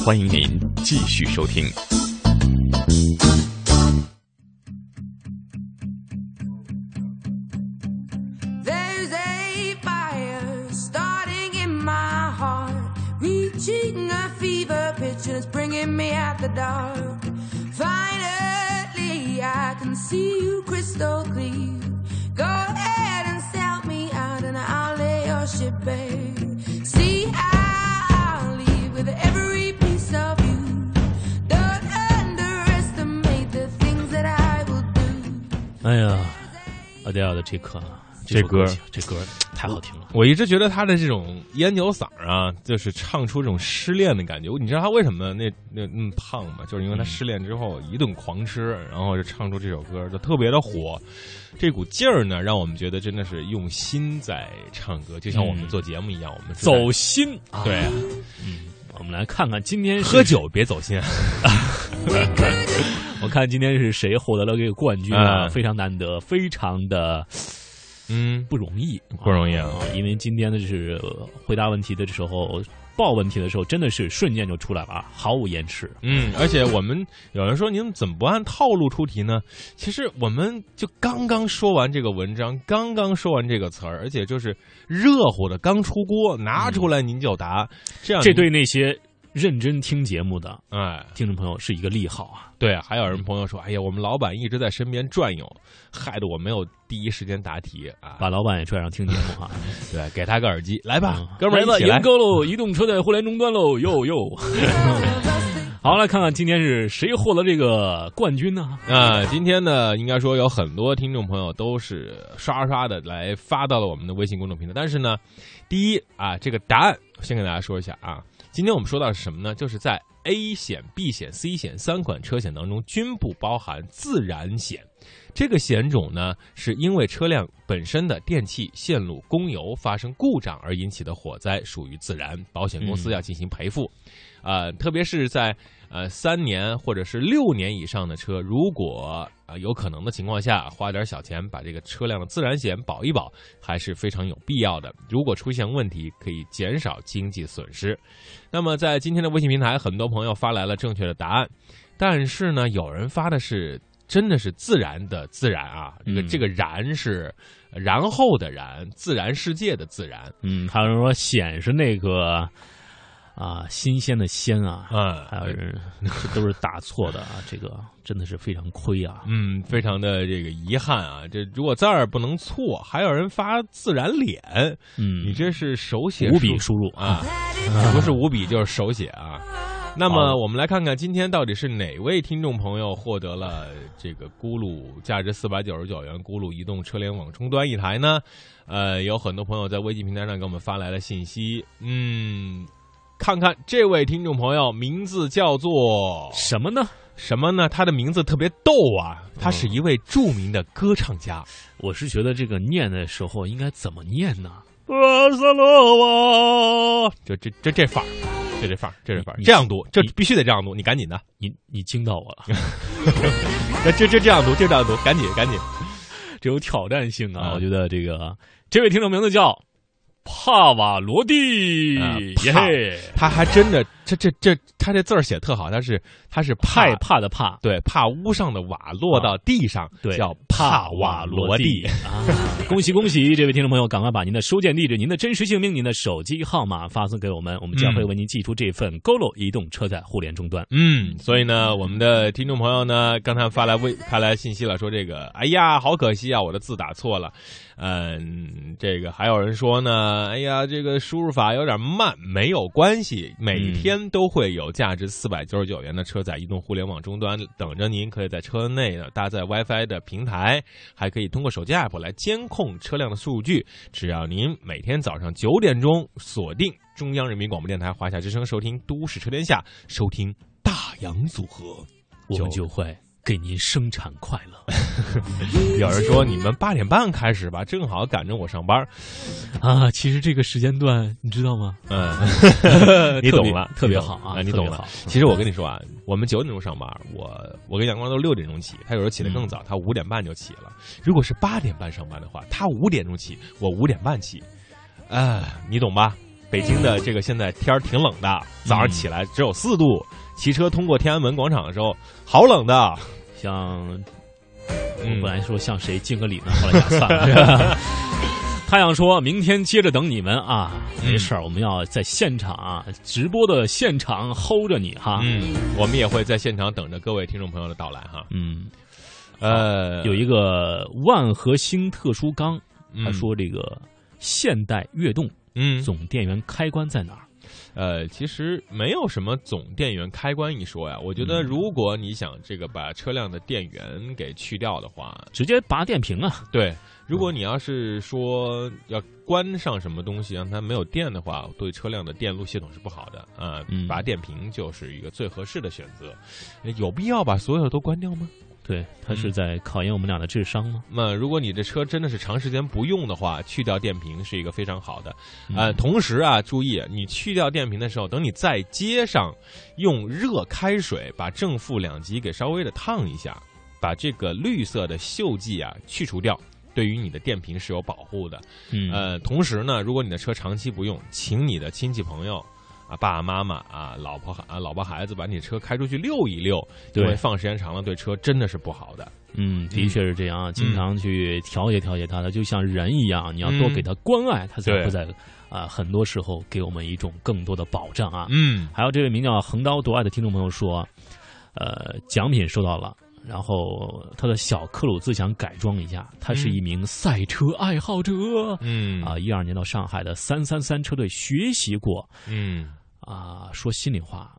欢迎您继续收听。哎呀，阿迪尔的这歌，这歌，这歌太好听了。我一直觉得他的这种烟酒嗓啊，就是唱出这种失恋的感觉。你知道他为什么那那那么胖吗？就是因为他失恋之后一顿狂吃，然后就唱出这首歌，就特别的火。这股劲儿呢，让我们觉得真的是用心在唱歌，就像我们做节目一样，我们走心。对，嗯，我们来看看今天喝酒别走心。我看今天是谁获得了这个冠军啊？非常难得，非常的，嗯，不容易，不容易啊！因为今天的是回答问题的时候，报问题的时候，真的是瞬间就出来了啊，毫无延迟。嗯，而且我们有人说，您怎么不按套路出题呢？其实我们就刚刚说完这个文章，刚刚说完这个词儿，而且就是热乎的，刚出锅，拿出来您就答。这样，这对那些。认真听节目的哎，听众朋友是一个利好啊。对，还有人朋友说，哎呀，我们老板一直在身边转悠，害得我没有第一时间答题啊。把老板也拽上听节目哈，对，给他个耳机，来吧嗯，哥们儿赢。够喽！移动车载互联终端喽，哟哟。好，来看看今天是谁获得这个冠军呢？啊，今天呢，应该说有很多听众朋友都是刷刷的来发到了我们的微信公众平台。但是呢，第一啊，这个答案先给大家说一下啊。今天我们说到是什么呢？就是在 A 险、B 险、C 险三款车险当中，均不包含自燃险。这个险种呢，是因为车辆本身的电气、线路、供油发生故障而引起的火灾，属于自燃，保险公司嗯要进行赔付。呃，特别是在呃三年或者是六年以上的车，如果啊、呃有可能的情况下，花点小钱把这个车辆的自燃险保一保，还是非常有必要的。如果出现问题，可以减少经济损失。那么在今天的微信平台，很多朋友发来了正确的答案，但是呢，有人发的是真的是自然的自然啊，这个、嗯这个然是然后的然，自然世界的自然，嗯，还有人说显是那个啊新鲜的鲜啊，嗯还有人都是打错的啊，这个真的是非常亏啊。嗯，非常的这个遗憾啊！这如果字儿不能错，还有人发自然脸，嗯，你这是手写五笔输输入啊，不是五笔就是手写啊。那么我们来看看今天到底是哪位听众朋友获得了这个咕噜价值四百九十九元咕噜移动车联网终端一台呢？呃，有很多朋友在微信平台上给我们发来了信息，嗯，看看这位听众朋友名字叫做什么呢？什么呢？他的名字特别逗啊，他是一位著名的歌唱家。我是觉得这个念的时候应该怎么念呢？巴塞罗瓦，就这这这范儿，这这范儿，这这范儿，这样读，这必须得这样读，你赶紧的，你你惊到我了，那这这这样读，就这样读，赶紧赶紧。这有挑战性啊！啊我觉得这个这位听众名字叫帕瓦罗蒂，啊耶他还真的，这这这，他这字儿写特好，他是他是怕害怕的怕，对怕屋上的瓦落到地上，对，叫帕瓦罗蒂。啊！恭喜恭喜，这位听众朋友，赶快把您的收件地址、您的真实姓名、您的手机号码发送给我们，我们将会为您寄出这份 GoLo 移动车载互联终端。嗯，所以呢，我们的听众朋友呢，刚才发来微发来信息了，说这个，哎呀，好可惜啊，我的字打错了。嗯，这个还有人说呢，哎呀，这个输入法有点慢，没有关系，每天都会有价值四百九十九元的车载移动互联网终端等着您，可以在车内呢搭载 WiFi 的平台，还可以通过手机 app 来监控车辆的数据。只要您每天早上九点钟锁定中央人民广播电台华夏之声，收听《都市车天下》，收听大洋组合。我们就会给您生产快乐。有人说你们八点半开始吧，正好赶着我上班。啊，其实这个时间段你知道吗？嗯，你懂了，特别好啊，你懂了。其实我跟你说啊，我们九点钟上班，我我跟阳光都六点钟起，他有时候起得更早，他五点半就起了。如果是八点半上班的话，他五点钟起，我五点半起，啊，你懂吧？北京的这个现在天儿挺冷的，早上起来只有四度，骑车通过天安门广场的时候，好冷的。像嗯我本来说向谁敬个礼呢，后来想算了。太阳 说明天接着等你们啊，嗯没事儿，我们要在现场啊，直播的现场 hold 着你哈。嗯，我们也会在现场等着各位听众朋友的到来哈。嗯，呃，有一个万和兴特殊钢，他嗯说这个现代悦动嗯，总电源开关在哪儿？呃，其实没有什么总电源开关一说呀。我觉得，嗯如果你想这个把车辆的电源给去掉的话，直接拔电瓶啊。对，如果你要是说要关上什么东西让它没有电的话，对车辆的电路系统是不好的啊。嗯拔电瓶就是一个最合适的选择。有必要把所有都关掉吗？对，它是在考验我们俩的智商吗？那如果你的车真的是长时间不用的话，去掉电瓶是一个非常好的。呃，嗯同时啊，注意你去掉电瓶的时候，等你在街上，用热开水把正负两极给稍微的烫一下，把这个绿色的锈迹啊去除掉。对于你的电瓶是有保护的。嗯呃，同时呢，如果你的车长期不用，请你的亲戚朋友啊，爸爸妈妈啊，老婆啊，老婆孩子把你车开出去溜一溜，因对为放时间长了对车真的是不好的。嗯，的确是这样，经常去调节调节他的，就像人一样，你要多给他关爱，他才对会在啊、很多时候给我们一种更多的保障啊。嗯还有这位名叫横刀夺爱的听众朋友说，呃，奖品收到了。然后他的小克鲁兹想改装一下，他是一名赛车爱好者。嗯啊，一二年到上海的三三三车队学习过嗯啊。说心里话，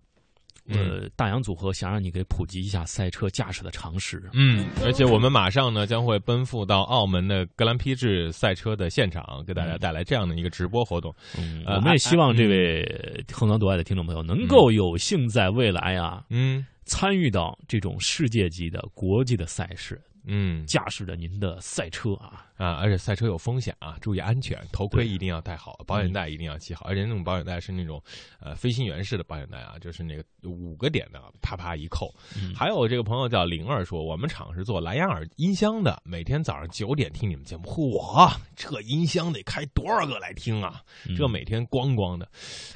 呃，大洋组合想让你给普及一下赛车驾驶的常识。嗯，而且我们马上呢将会奔赴到澳门的格兰披治赛车的现场，给大家带来这样的一个直播活动。嗯，呃我们也希望这位横刀夺爱的听众朋友能够有幸在未来啊嗯参与到这种世界级的国际的赛事，嗯驾驶着您的赛车啊。啊，而且赛车有风险啊，注意安全，头盔一定要戴好，保险嗯带一定要系好，而且那种保险带是那种呃飞行员式的保险带啊，就是那个五个点的，啪啪一扣。嗯还有这个朋友叫灵儿说，我们厂是做蓝牙耳音箱的，每天早上九点听你们节目，嚯，这音箱得开多少个来听啊？嗯这每天咣咣的。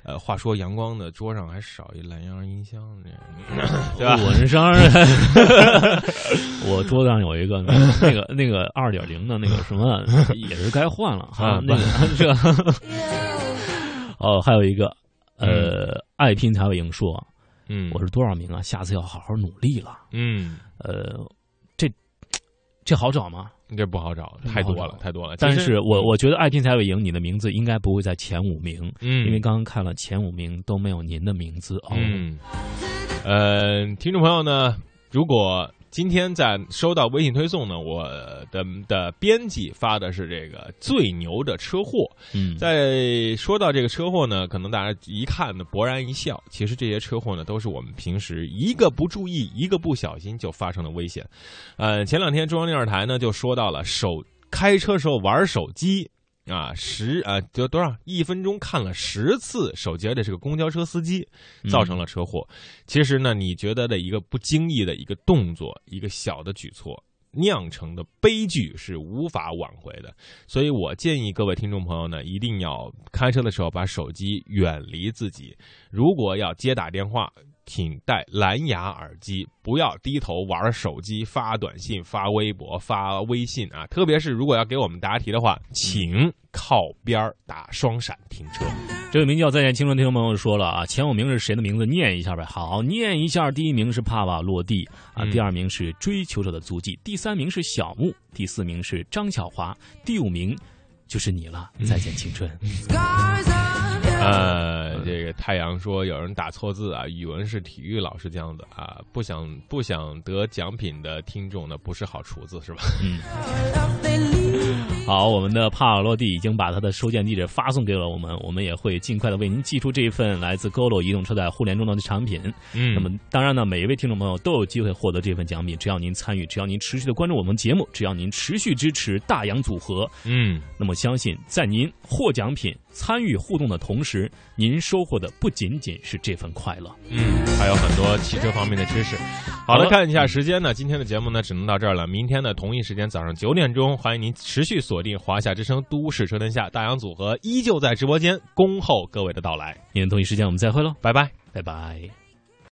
呃，话说阳光的桌上还少一蓝牙音箱，呢对吧？我是商人，我桌子上有一个那个那个二点零的那个什么，也是该换了哈啊。那个这，哦，还有一个呃，爱拼才会赢说，嗯，我是多少名啊？下次要好好努力了。嗯，呃，这这好找吗？这不好找，太多了，太多了。但是我我觉得爱拼才会赢，你的名字应该不会在前五名，嗯，因为刚刚看了前五名都没有您的名字哦。嗯，呃，听众朋友呢，如果今天在收到微信推送呢，我的的编辑发的是这个最牛的车祸。嗯，在说到这个车祸呢，可能大家一看呢勃然一笑，其实这些车祸呢都是我们平时一个不注意，一个不小心就发生的危险。呃，前两天中央电视台呢就说到了手开车时候玩手机。啊，十啊，就多少？一分钟看了十次手机，而且是个公交车司机，造成了车祸。其实呢，你觉得的一个不经意的一个动作，一个小的举措，酿成的悲剧是无法挽回的。所以我建议各位听众朋友呢，一定要开车的时候把手机远离自己。如果要接打电话，请戴蓝牙耳机，不要低头玩手机、发短信、发微博、发微信啊！特别是如果要给我们答题的话，请靠边儿打双闪停车。这位名叫再见青春听众朋友说了啊，前五名是谁的名字？念一下呗。好，念一下。第一名是帕瓦落地啊，嗯第二名是追求者的足迹，第三名是小木，第四名是张小华，第五名就是你了。再见青春。呃，这个太阳说有人打错字啊，语文是体育老师这样的啊，不想不想得奖品的听众呢，不是好厨子是吧？嗯，好，我们的帕尔洛蒂已经把他的收件地址发送给了我们，我们也会尽快的为您寄出这一份来自 GOLO 移动车载互联终端的产品。嗯那么当然呢，每一位听众朋友都有机会获得这份奖品，只要您参与，只要您持续的关注我们节目，只要您持续支持大洋组合，嗯，那么相信在您获奖品、参与互动的同时，您收获的不仅仅是这份快乐。嗯，还有很多汽车方面的知识。好了，看一下时间呢，今天的节目呢只能到这儿了。明天的同一时间早上九点钟，欢迎您持续锁定华夏之声都市车天下，大洋组合依旧在直播间恭候各位的到来。明天同一时间我们再会喽，拜拜。拜拜。